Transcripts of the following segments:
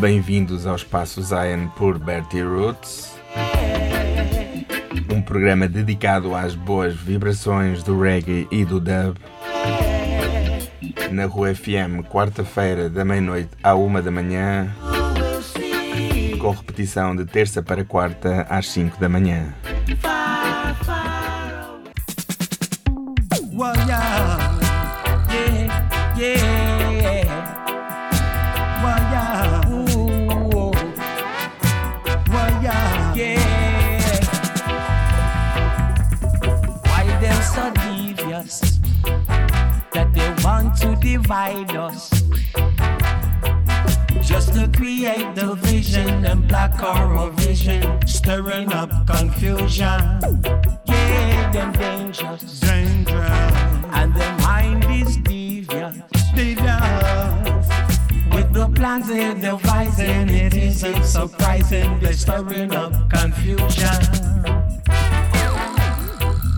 Bem-vindos ao Espaço Zion por Bertie Roots, um programa dedicado às boas vibrações do reggae e do dub. Na Rua FM, quarta-feira, da meia-noite à uma da manhã, com repetição de terça para quarta às cinco da manhã. Divide us? Just to create division and black our vision, stirring up confusion. Yeah, them dangerous. Dangerous. And their mind is devious. Devious. With the plans they're devising, it isn't surprising. They're stirring up confusion.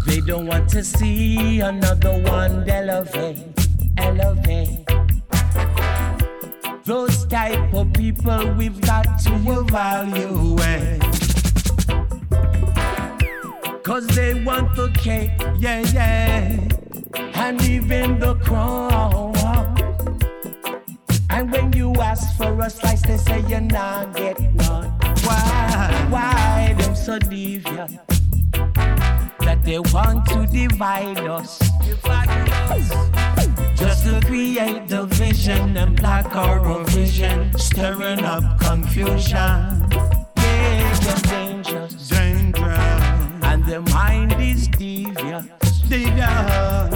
They don't want to see another one elevate, elevate. Those type of people we've got to evaluate. Cause they want the cake, yeah, yeah. And even the crown. And when you ask for a slice, they say you're not get one. Why? Why them so devious? That they want to divide us. Divide us. Just to create division and block our vision, stirring up confusion. Yeah, them dangerous. Dangerous. And the mind is devious. Devious.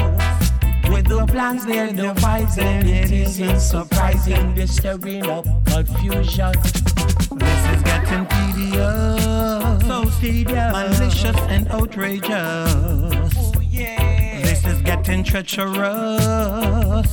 With the plans they're devising, it isn't surprising. They're stirring up confusion. This is getting tedious. So tedious. Malicious and outrageous. Oh, yeah. Getting treacherous.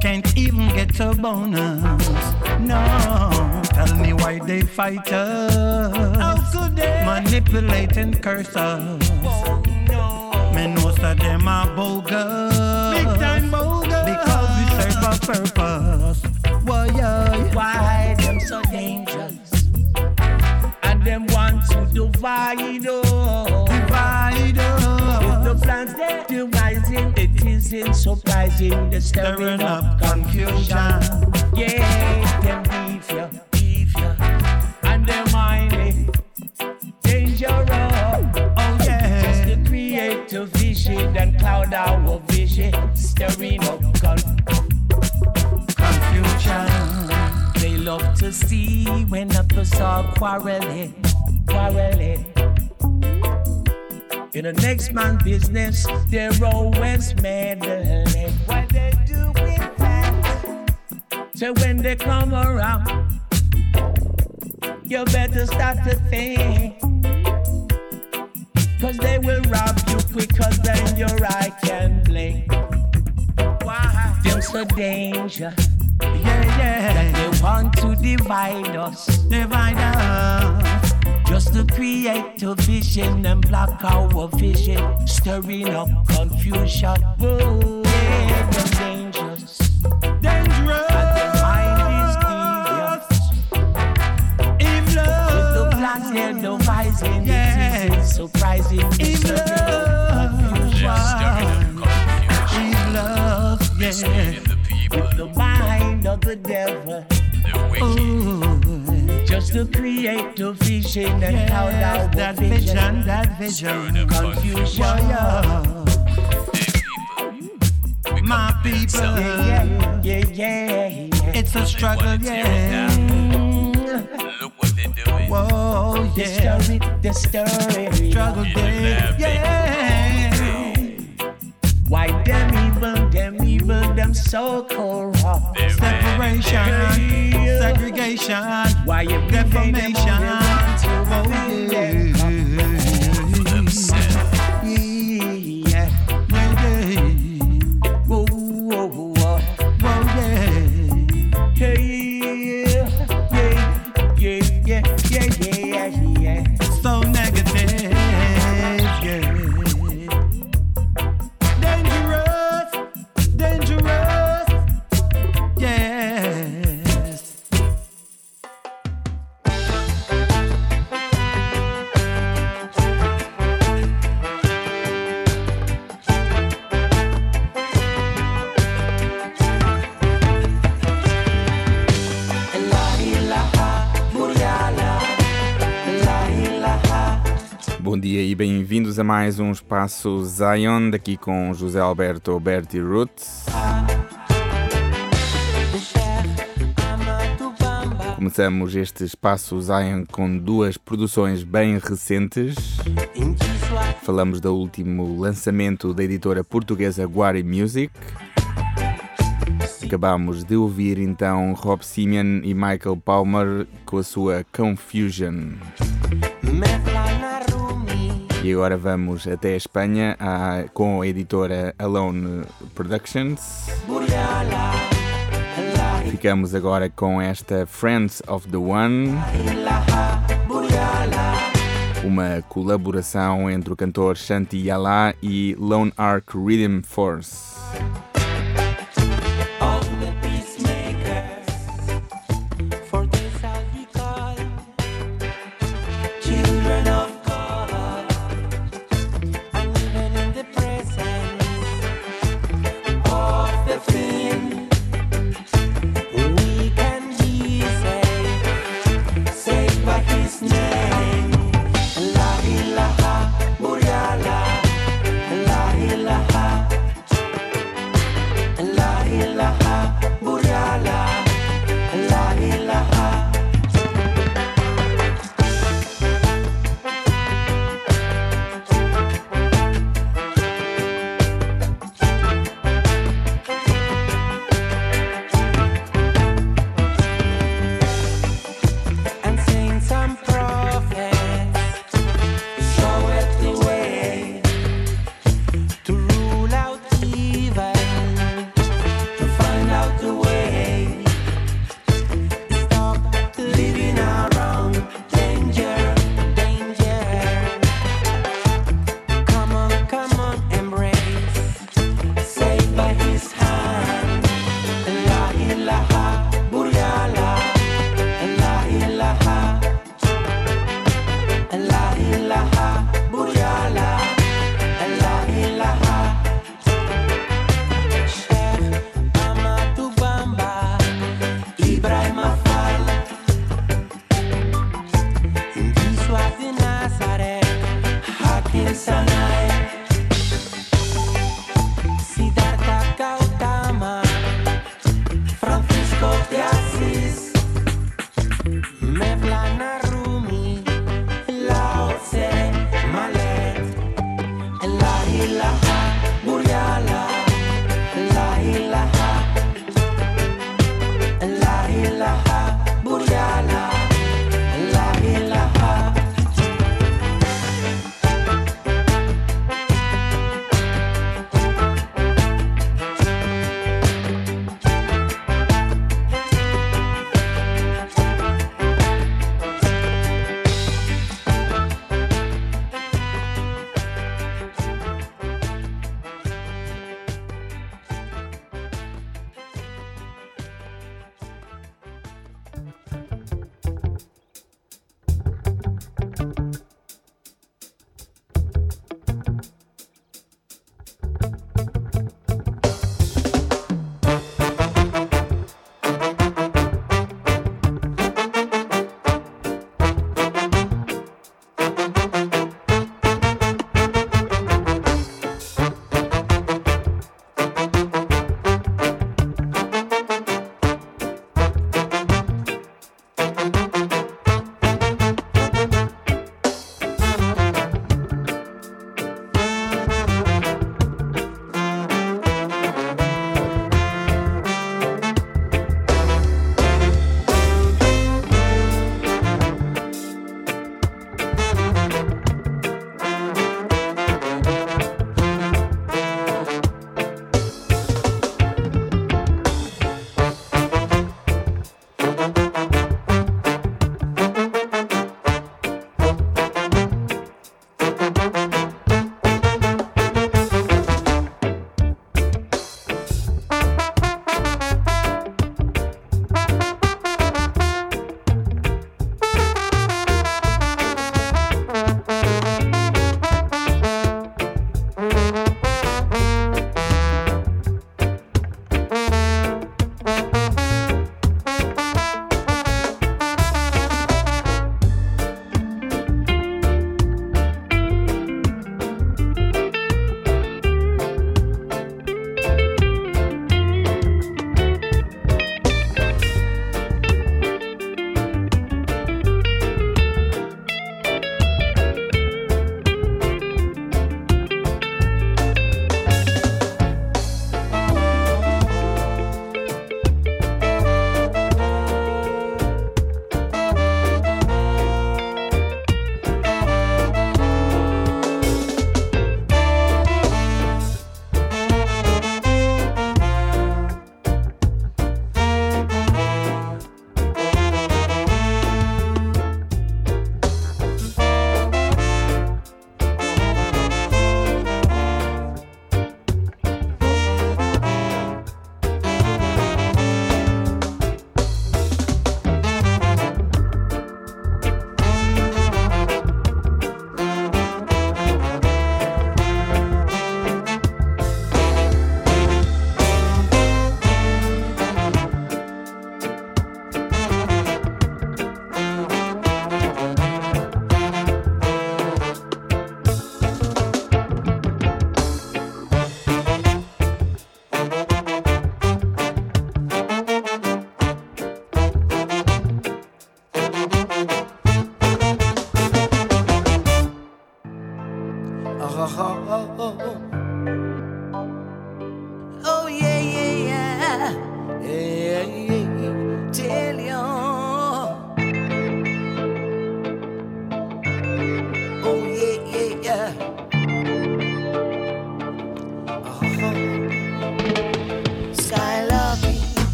Can't even get a bonus. No. Tell me why they fight us. How could they? Manipulate and curse us. Oh, no. Me know so them are bogus. Big time bogus. Because we serve a purpose. Why, yeah. Why them so dangerous? And them want to divide us. Isn't surprising. They're stirring up confusion. Yeah, them devious, devious. And their mind is dangerous. Oh yeah. Just to create a vision and cloud our vision, stirring up con- confusion. They love to see when others are quarreling, quarreling. In the next man's business, they're always meddling. What they do with that? So when they come around, you better start to think. Cause they will rob you quicker than your eye can blink. Why? Them so danger. Yeah, yeah. That they want to divide us. Divide us. Just to create a vision and block our vision. Stirring up confusion. Whoa, vision, that confusion. My people, yeah, yeah, yeah, yeah. It's a struggle, yeah. Look what they're doing. Whoa, yeah. The story, the story. Espaço Zion, daqui com José Alberto Berti Roots. Começamos este Espaço Zion com duas produções bem recentes. Falamos do último lançamento da editora portuguesa Guari Music. Acabamos de ouvir então Rob Simeon e Michael Palmer com a sua Confusion. E agora vamos até a Espanha a, com a editora Alone Productions. Ficamos agora com esta Friends of the One, uma colaboração entre o cantor Shanti Yala e Lone Ark Rhythm Force.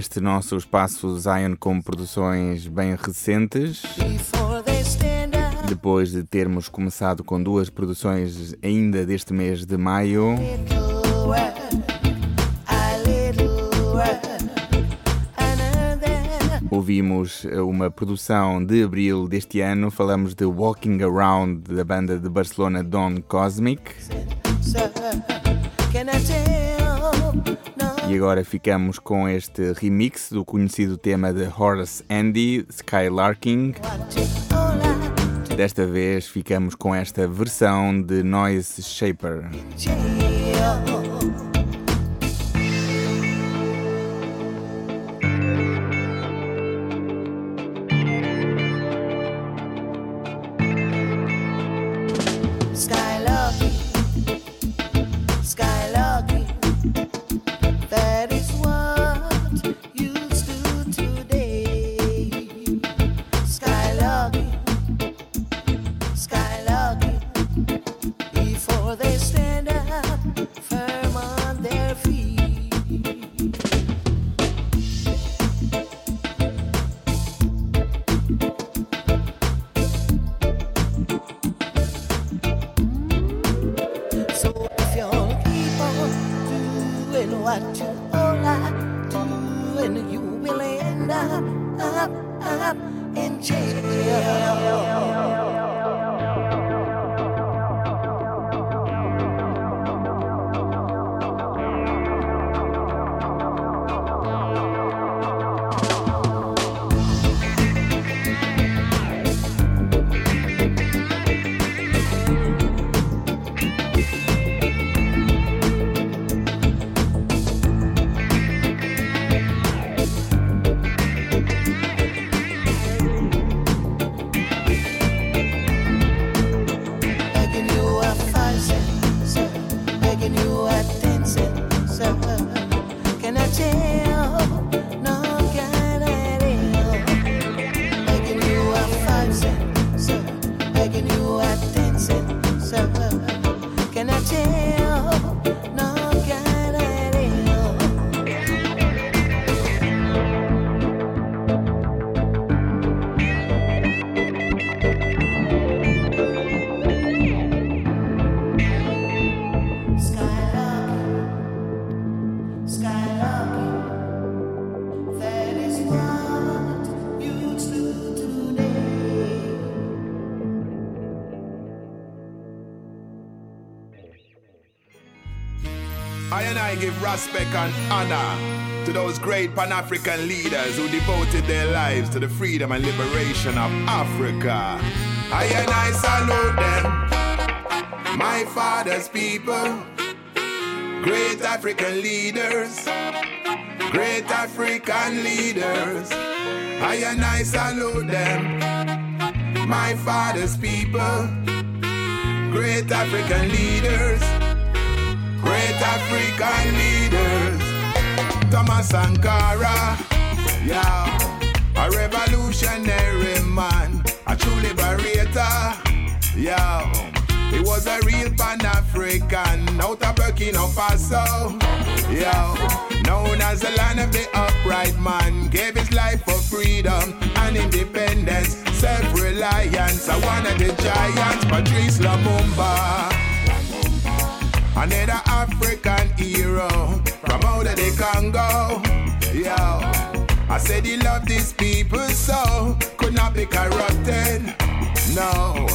Então este nosso espaço Zion com produções bem recentes. Depois de termos começado com duas produções ainda deste mês de maio. Ouvimos uma produção de abril deste ano, falamos de Walking Around da banda de Barcelona Don Cosmic. E agora ficamos com este remix do conhecido tema de Horace Andy, Skylarking. Desta vez ficamos com esta versão de Noise Shaper. Respect and honor to those great Pan African leaders who devoted their lives to the freedom and liberation of Africa. I and I salute them, my father's people, great African leaders, great African leaders. I and I salute them, my father's people, great African leaders African leaders. Thomas Sankara, yeah, a revolutionary man, a true liberator, yeah. He was a real Pan African out of Burkina Faso, yeah. Known as the land of the upright man, gave his life for freedom and independence, self reliance. I of the giants, Patrice Lumumba. Another African hero. From out of the Congo. Yo, I said he loved his people so. Could not be corrupted. No,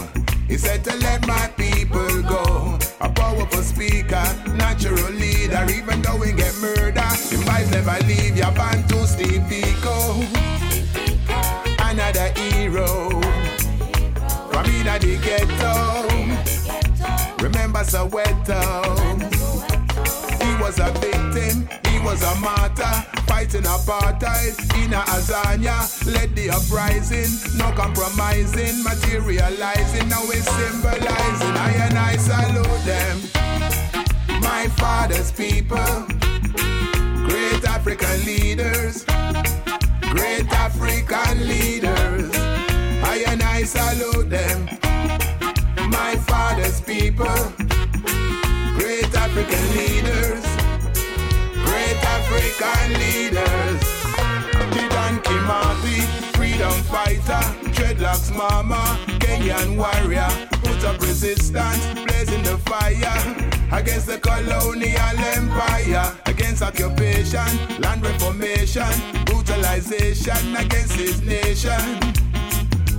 he said to let my people go. A powerful speaker, natural leader, even though we get murder, him vibes never leave. Your band to Steve Soweto. He was a victim, he was a martyr, fighting apartheid in a Azania. Led the uprising, no compromising, materializing. Now it's symbolizing. I and I salute them. My father's people, great African leaders, great African leaders. I and I salute them my father's people, African leaders, great African leaders. Dedan Kimathi, freedom fighter, dreadlocks mama, Kenyan warrior, put up resistance, blazing the fire against the colonial empire, against occupation, land reformation, brutalization against his nation.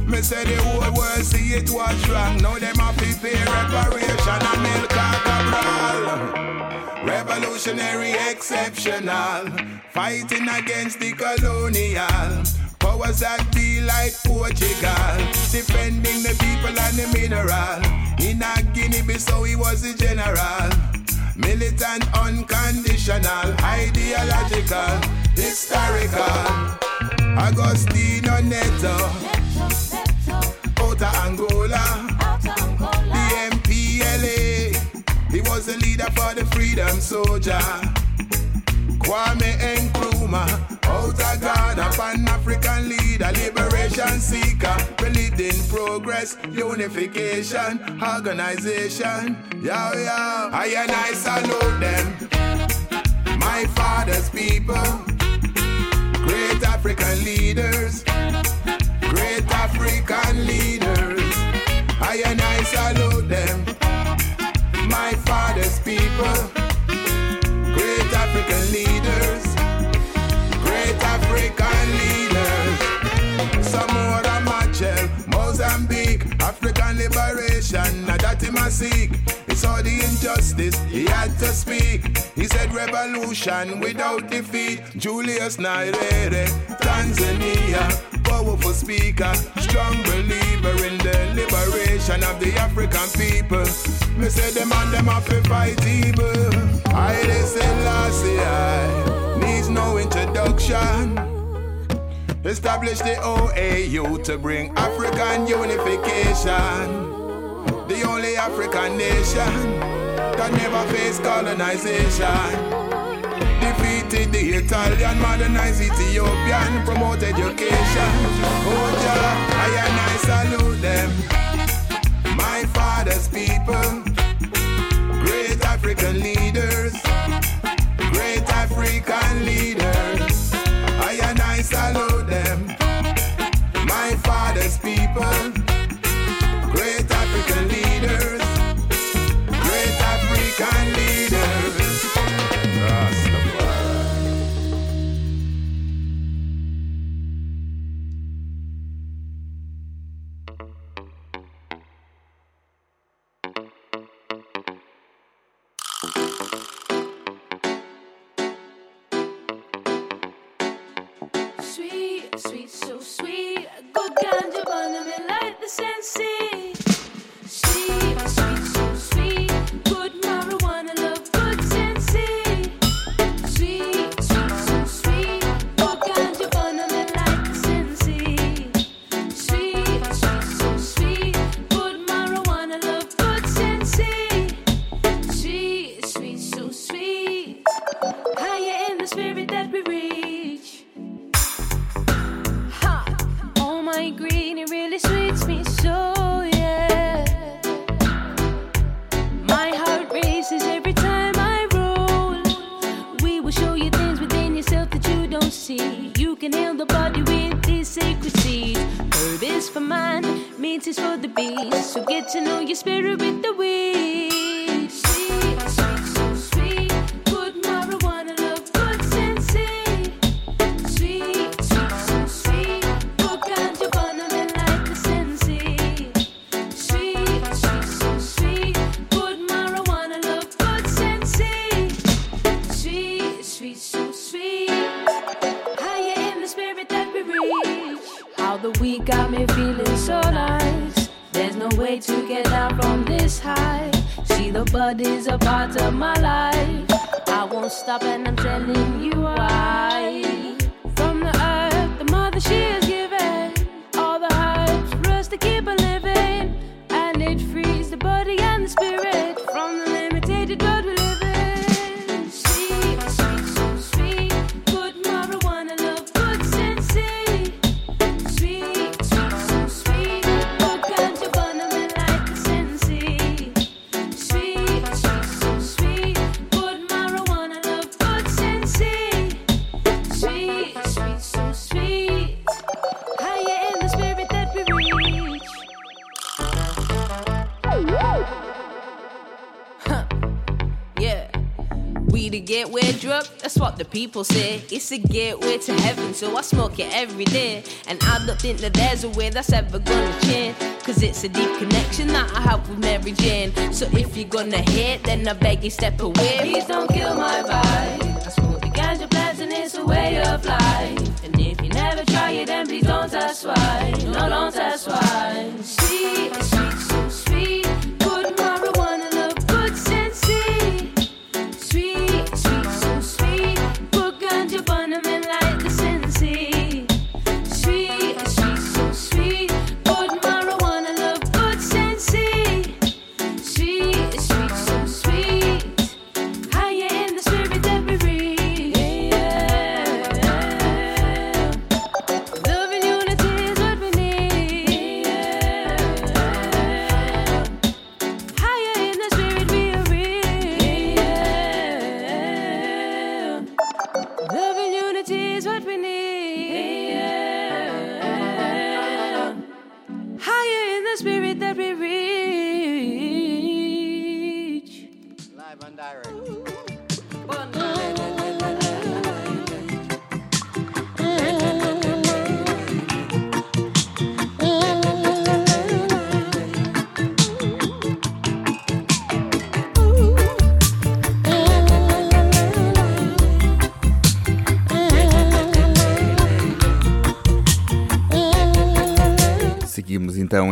Me say the whole world see it was wrong. Now them have to pay reparation and El Cabral. Revolutionary exceptional, fighting against the colonial. Powers that be like Portugal, defending the people and the mineral. In a Guinea-Bissau, he was the general. Militant, unconditional, ideological, historical. Agostinho Neto, Outer Angola, the MPLA. He was the leader for the freedom soldier. Kwame Nkrumah, out of Ghana, Pan African leader, liberation seeker, in progress, unification, organization. Yo, yo, I and I salute them, my father's people, great African leaders, great African leaders. I and I salute them, my father's people, great African leaders. Great African leaders. Samora Machel, Mozambique, African liberation, now that must seek. Saw the injustice, he had to speak. He said revolution without defeat. Julius Nyerere, Tanzania, powerful speaker, strong believer in the liberation of the African people. Me say them and them have to fight evil. I last year, needs no introduction. Establish the OAU to bring African unification. The only African nation that never faced colonization. Defeated the Italian, modernized Ethiopian, promote education. Oh, Jah, I and I salute them. My father's people, great African leaders, great African leaders. Sweet, sweet, so sweet. That's what the people say. It's a gateway to heaven, so I smoke it every day. And I don't think that there's a way that's ever gonna change. Cause it's a deep connection that I have with Mary Jane. So if you're gonna hate, then I beg you step away. Please don't kill my vibe. I smoke the ganja plants and it's a way of life. And if you never try it, then please don't test why. No, don't test why. Sweet,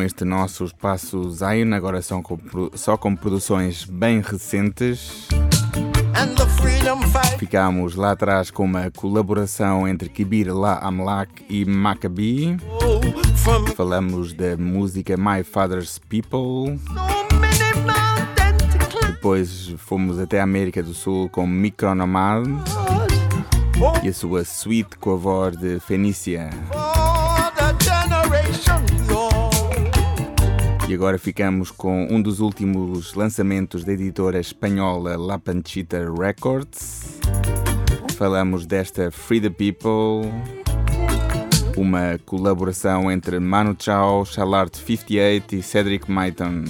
este nosso espaço Zion, agora são com, só com produções bem recentes. Ficámos lá atrás com uma colaboração entre Kibir La Amlak e Maccabi. Falamos da música My Father's People. Depois fomos até a América do Sul com Micronomad e a sua suite com a voz de Fenícia. E agora ficamos com um dos últimos lançamentos da editora espanhola La Panchita Records. Falamos desta Free the People, uma colaboração entre Manu Chao, Chalart 58 e Cedric Maiton.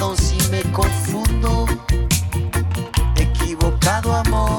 perdón si me confundo, equivocado amor.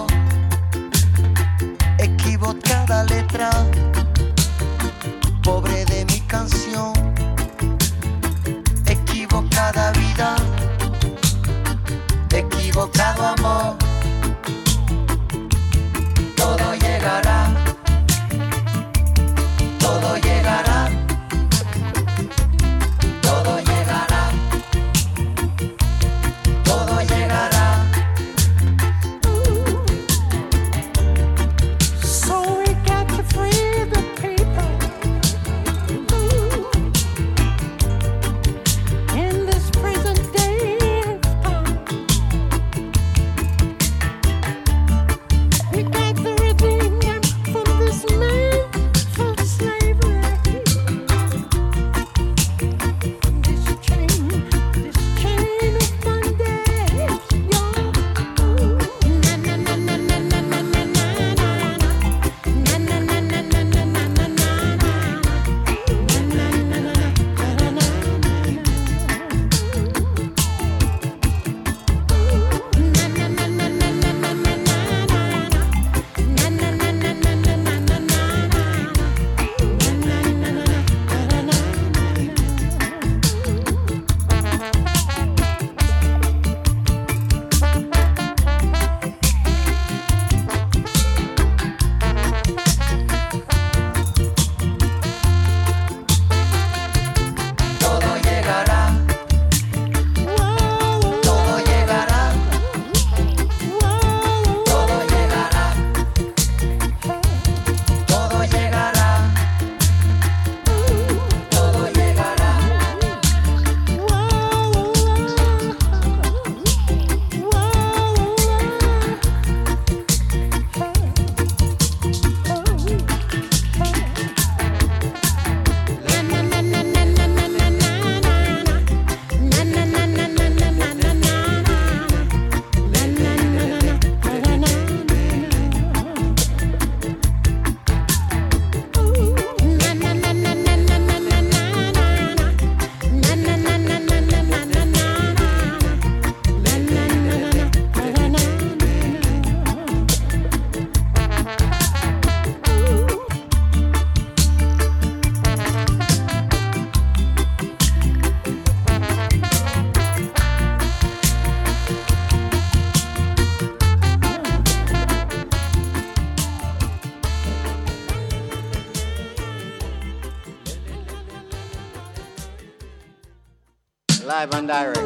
Live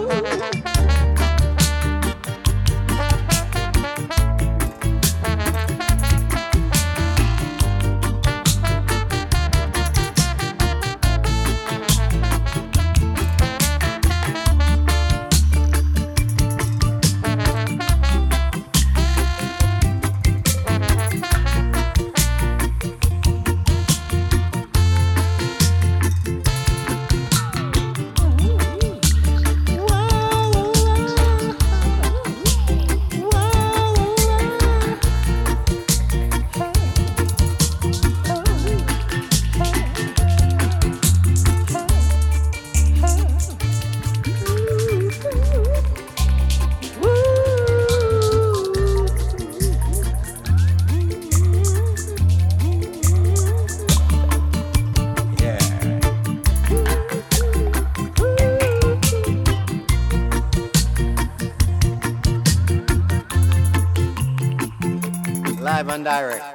direct.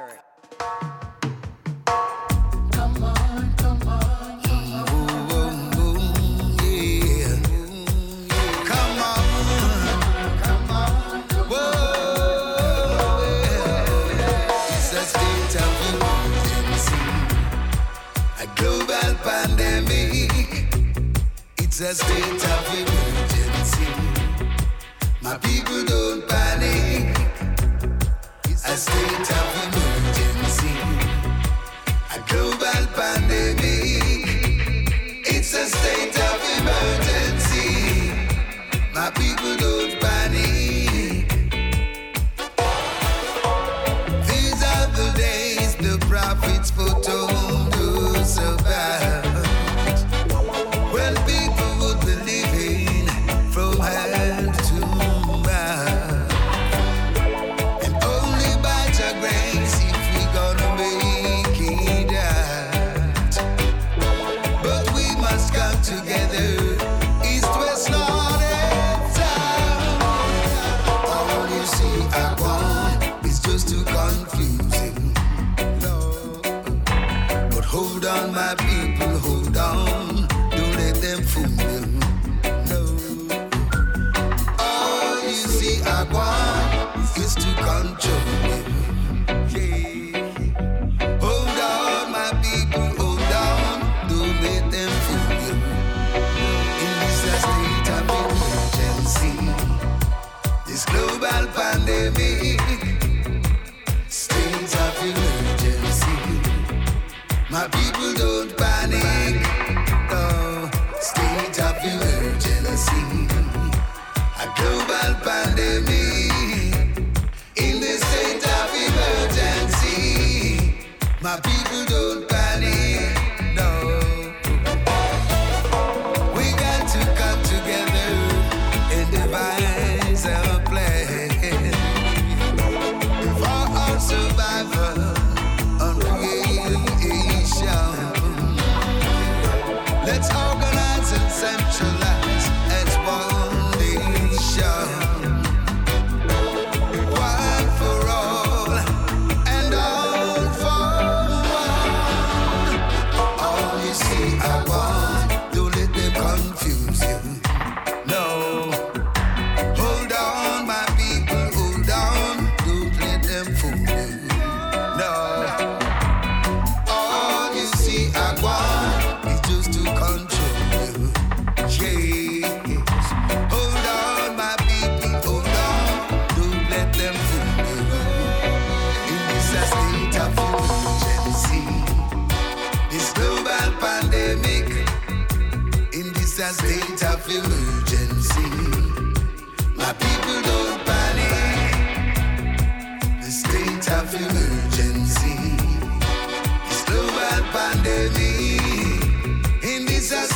angel.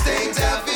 For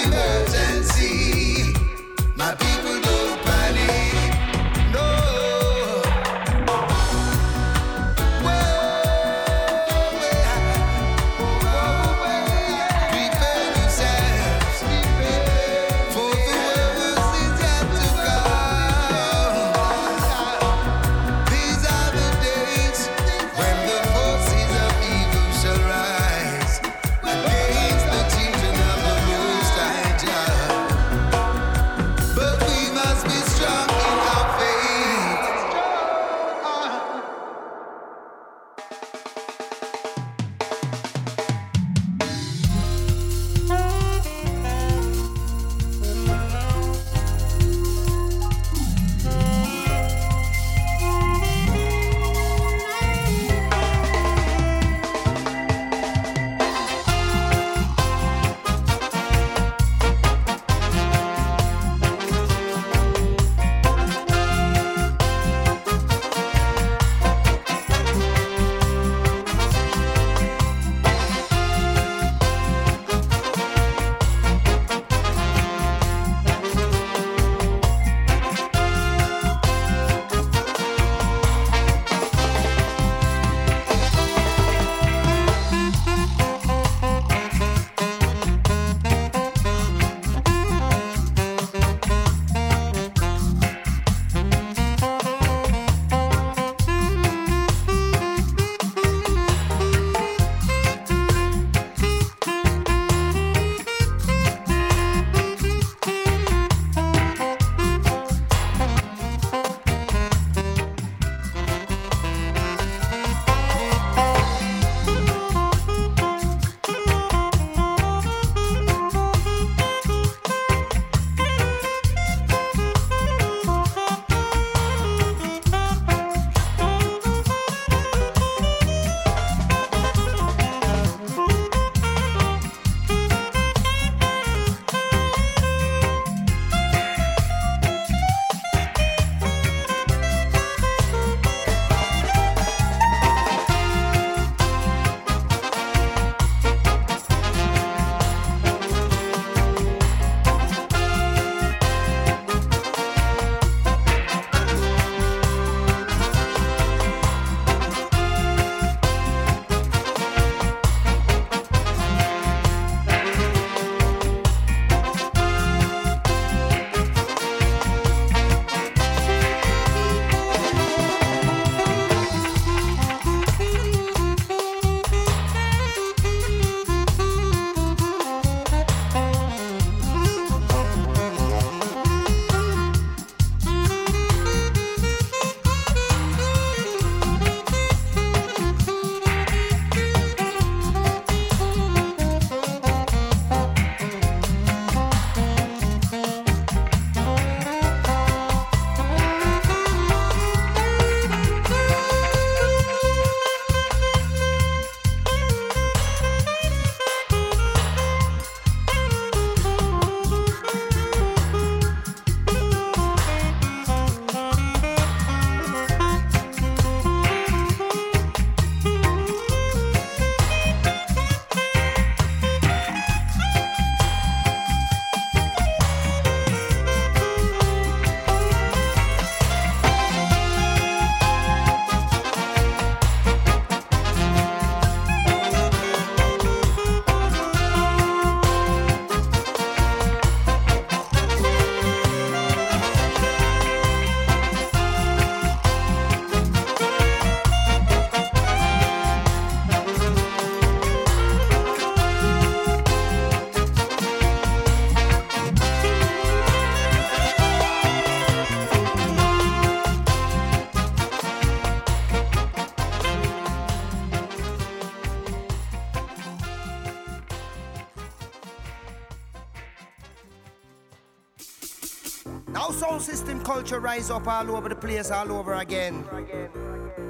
rise up all over the place, all over again.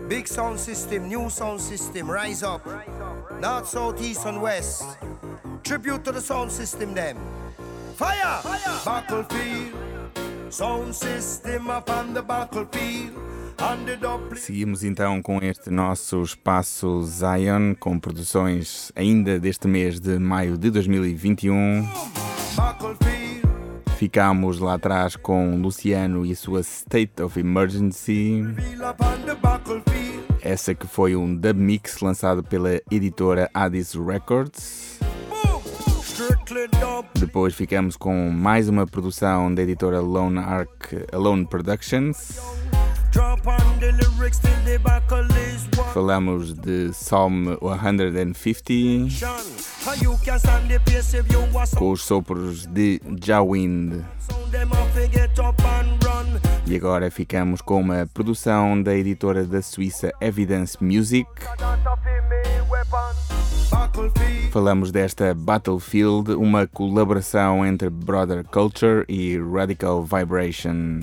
Big sound system, new sound system, rise up. North, south, east, and west. Tribute to the sound system, them. Fire! Fire! Battlefield. Sound system up on the battlefield. Seguimos então com este nosso espaço Zion, com produções ainda deste mês de maio de 2021. Ficámos lá atrás com Luciano e sua State of Emergency. Essa que foi um dub mix lançado pela editora Addis Records. Depois ficamos com mais uma produção da editora Lone Arc Alone Productions. Falamos de Psalm 150 com os sopros de Jawind. E agora ficamos com uma produção da editora da Suíça Evidence Music. Falamos desta Battlefield, uma colaboração entre Brother Culture e Radical Vibration.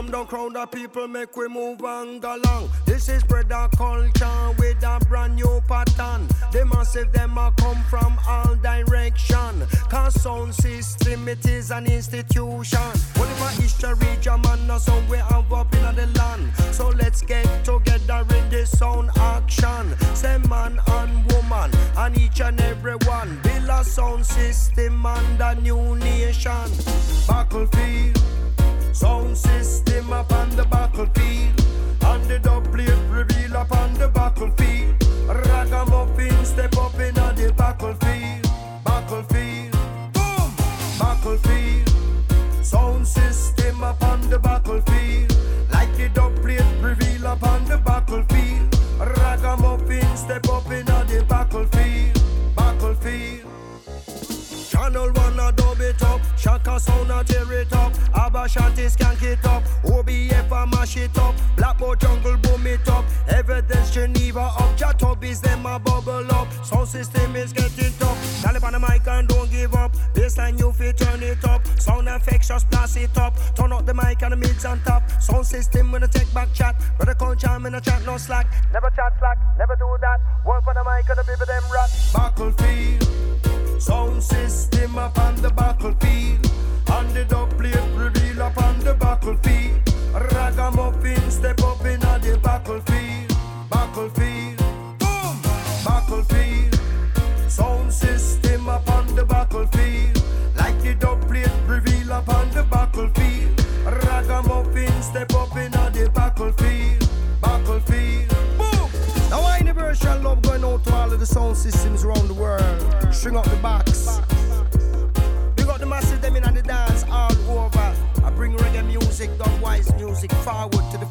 Come down, crowd of people, make we move and go along. This is brother culture with a brand new pattern. The massive them a come from all direction. Cause sound system it is an institution. If a history German so we have up in the land? So let's get together in this sound action. Say man and woman and each and every one. Build a sound system and a new nation. Battlefield. Sound system upon the battlefield. And the dub plate reveal upon the battlefield. Ragamuffin Shaka sound a tear it up, Aba Shanti skank it up, OBF a mash it up, Blackboard jungle boom it up, Evidence Geneva up, Chatub is them a bubble up, sound system is getting tough, Taliban on the mic and don't give up, baseline you fit turn it up, sound effects just blast it up, turn up the mic and the mids on top, sound system when I take back chat, brother call jam in a chat no slack, never chat slack, never do that, work on the mic and the people them rat, battlefield, sound system system upon systems around the world. String up the box Big up the masses, them in the dance all over. I bring reggae music, done wise music forward to the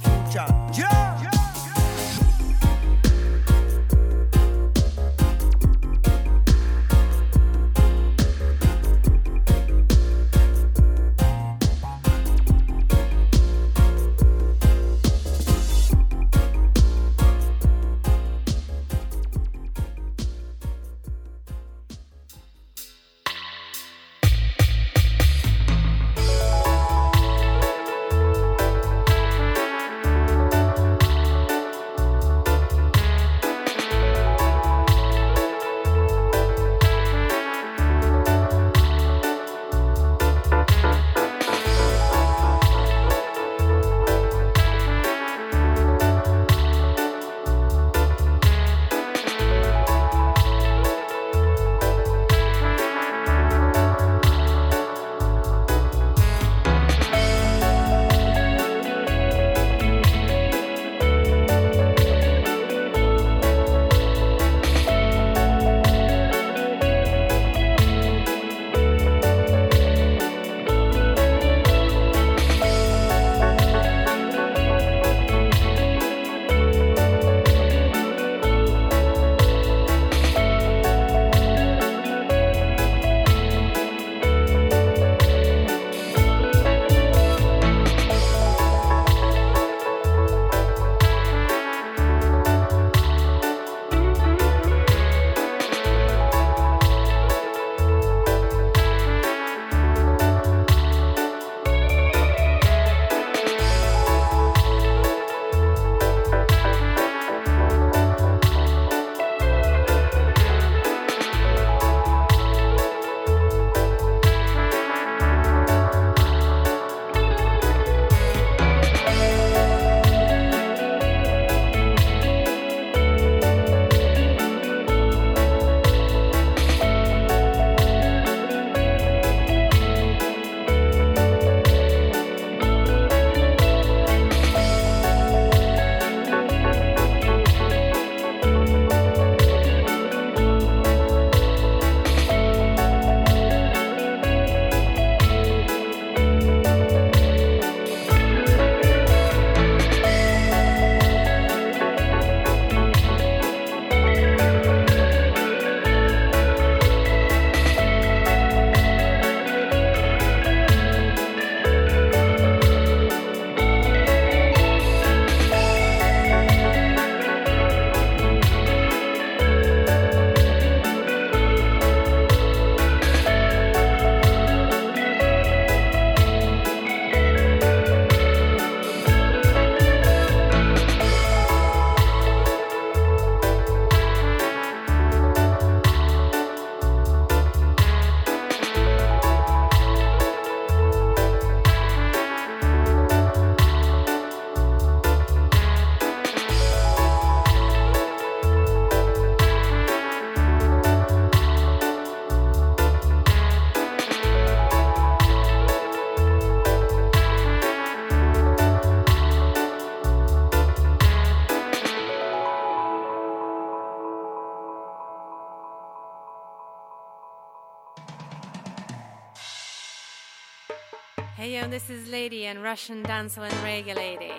Lady and Russian dancer and reggae lady.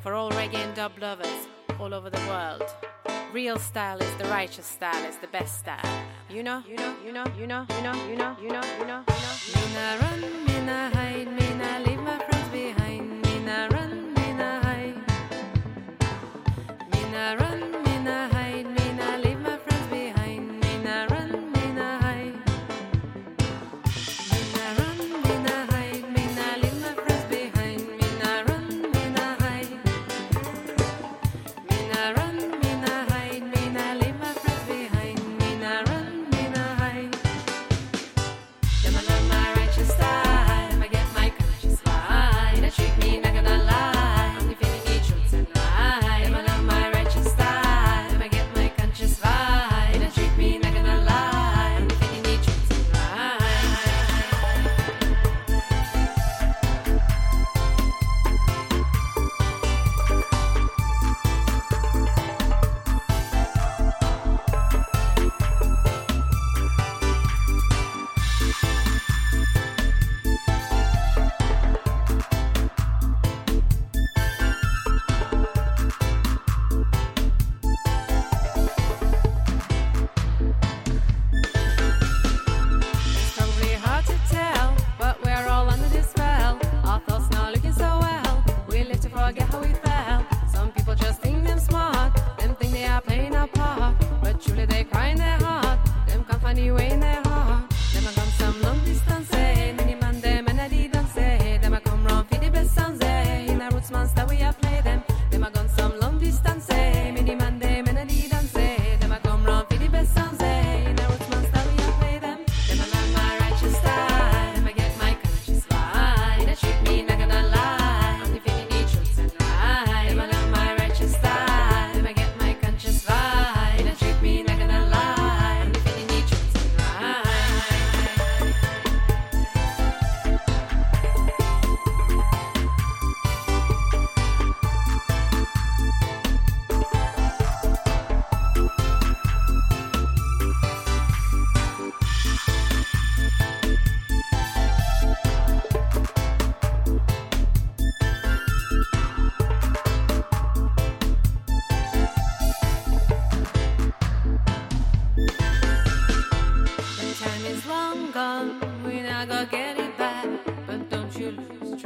For all reggae and dub lovers all over the world. Real style is the righteous style, is the best style. You know, you know, you know, you know, you know, you know, you know, you know, you know. Mina run, mina hide,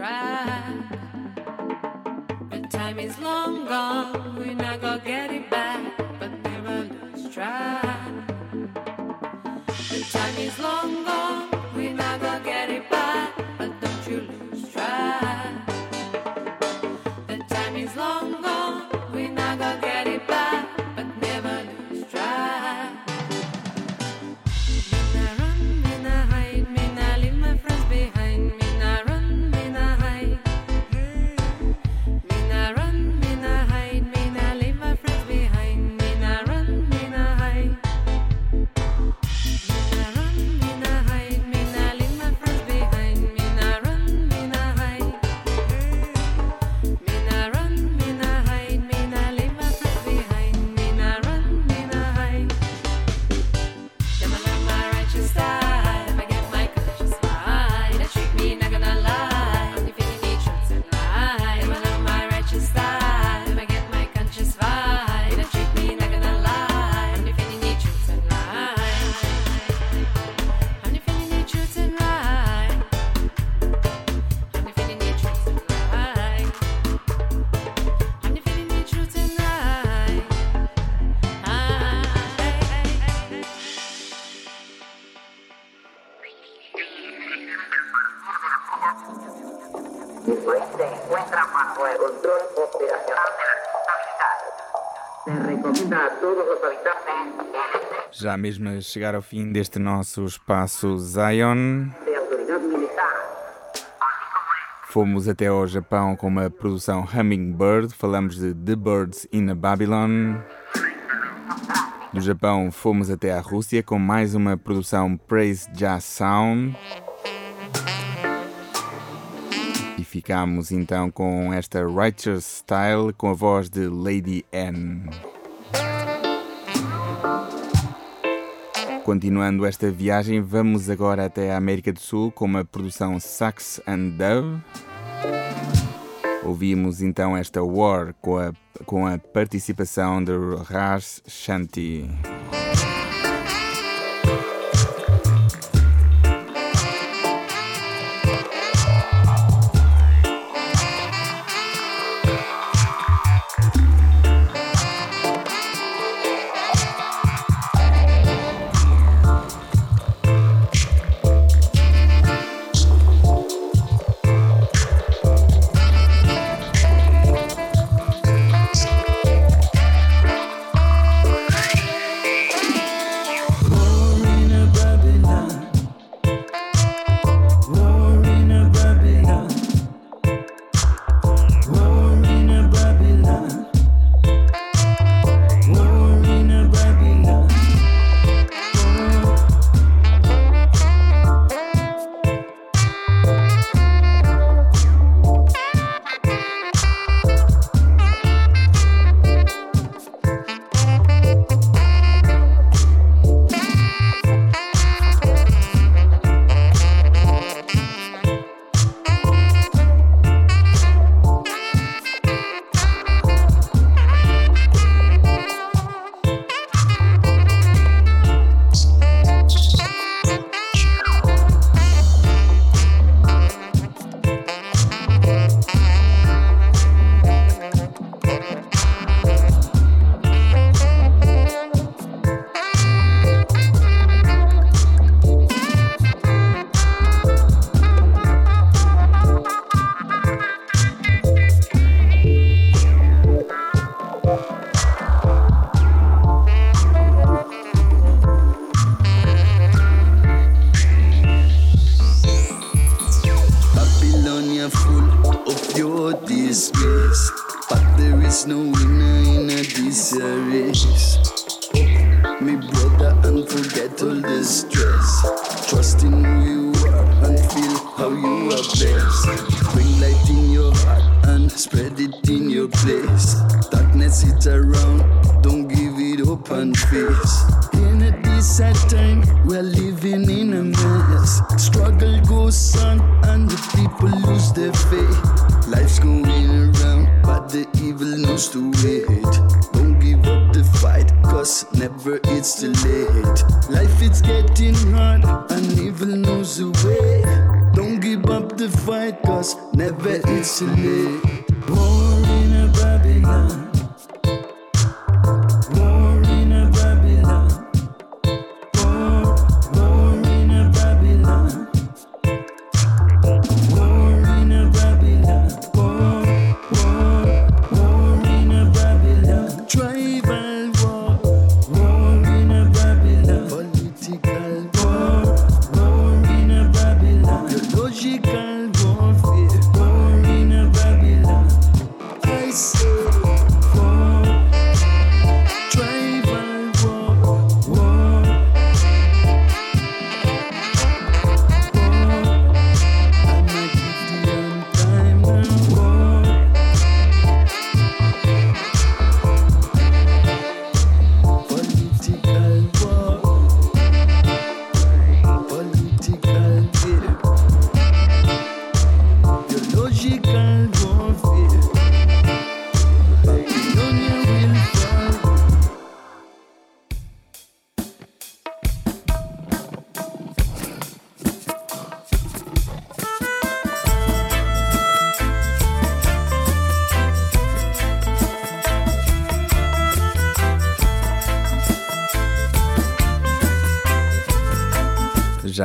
track. The time is long gone, We're not gonna get it back, but never lose track. The time is long gone. Já mesmo a chegar ao fim deste nosso espaço Zion. Fomos até ao Japão com uma produção Hummingbird, falamos de The Birds in a Babylon. Do Japão fomos até a Rússia com mais uma produção Praise Jazz Sound. E ficamos então com esta Righteous Style com a voz de Lady N. continuando esta viagem, vamos agora até a América do Sul com uma produção Sax and Dove. Ouvimos então esta War com a, com a participação de Ras Shanti.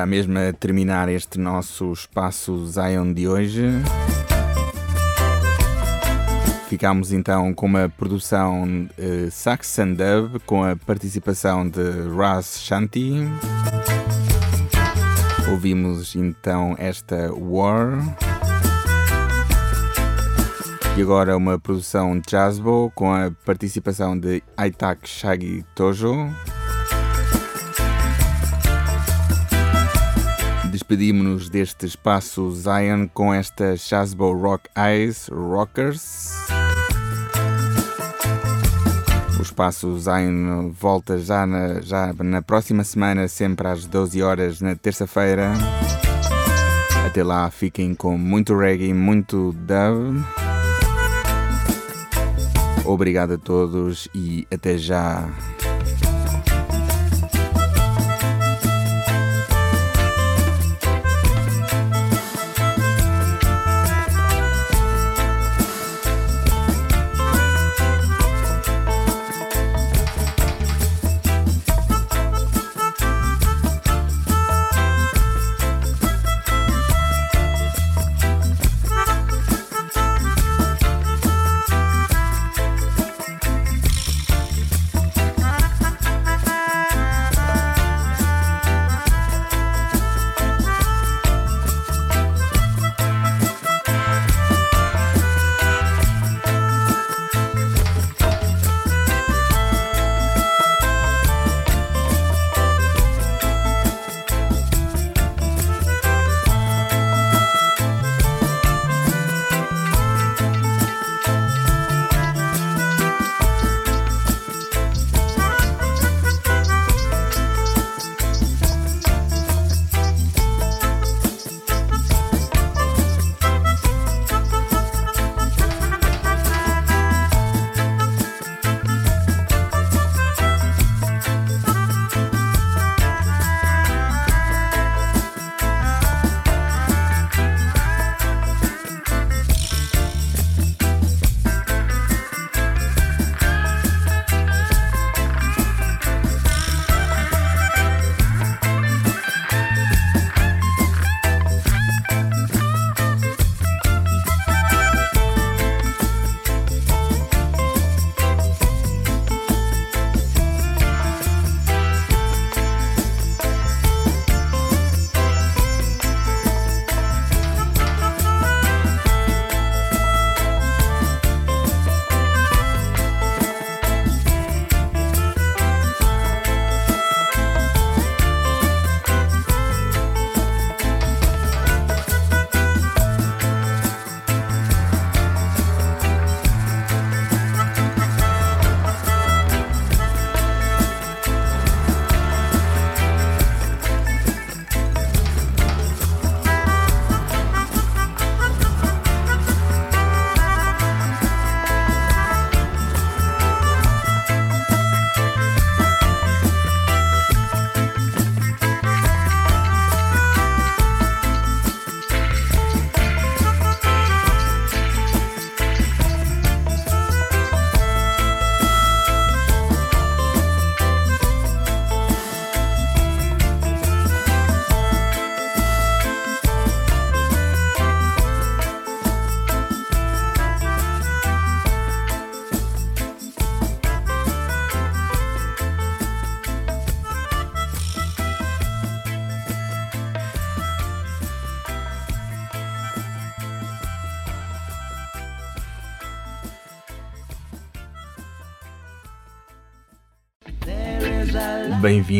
Já mesmo a terminar este nosso espaço Zion de hoje. Ficámos então com uma produção uh, Saxon Dub com a participação de Raz Shanti. Ouvimos então esta War. E agora uma produção Jazzbo com a participação de Aitak Shagi Tojo. Despedimos-nos deste espaço Zion com esta Shazbo Rock Eyes Rockers. Espaço Zain volta já na, já na próxima semana, sempre às 12 horas, na terça-feira. Até lá, fiquem com muito reggae, muito dub. Obrigado a todos e até já.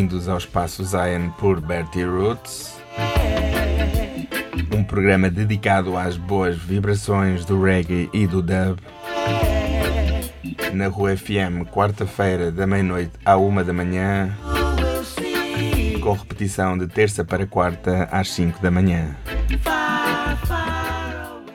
Bem-vindos ao Espaço Zion por Bertie Roots, um programa dedicado às boas vibrações do reggae e do dub. Na Rua FM, quarta-feira, da meia-noite à uma da manhã, com repetição de terça para quarta às cinco da manhã.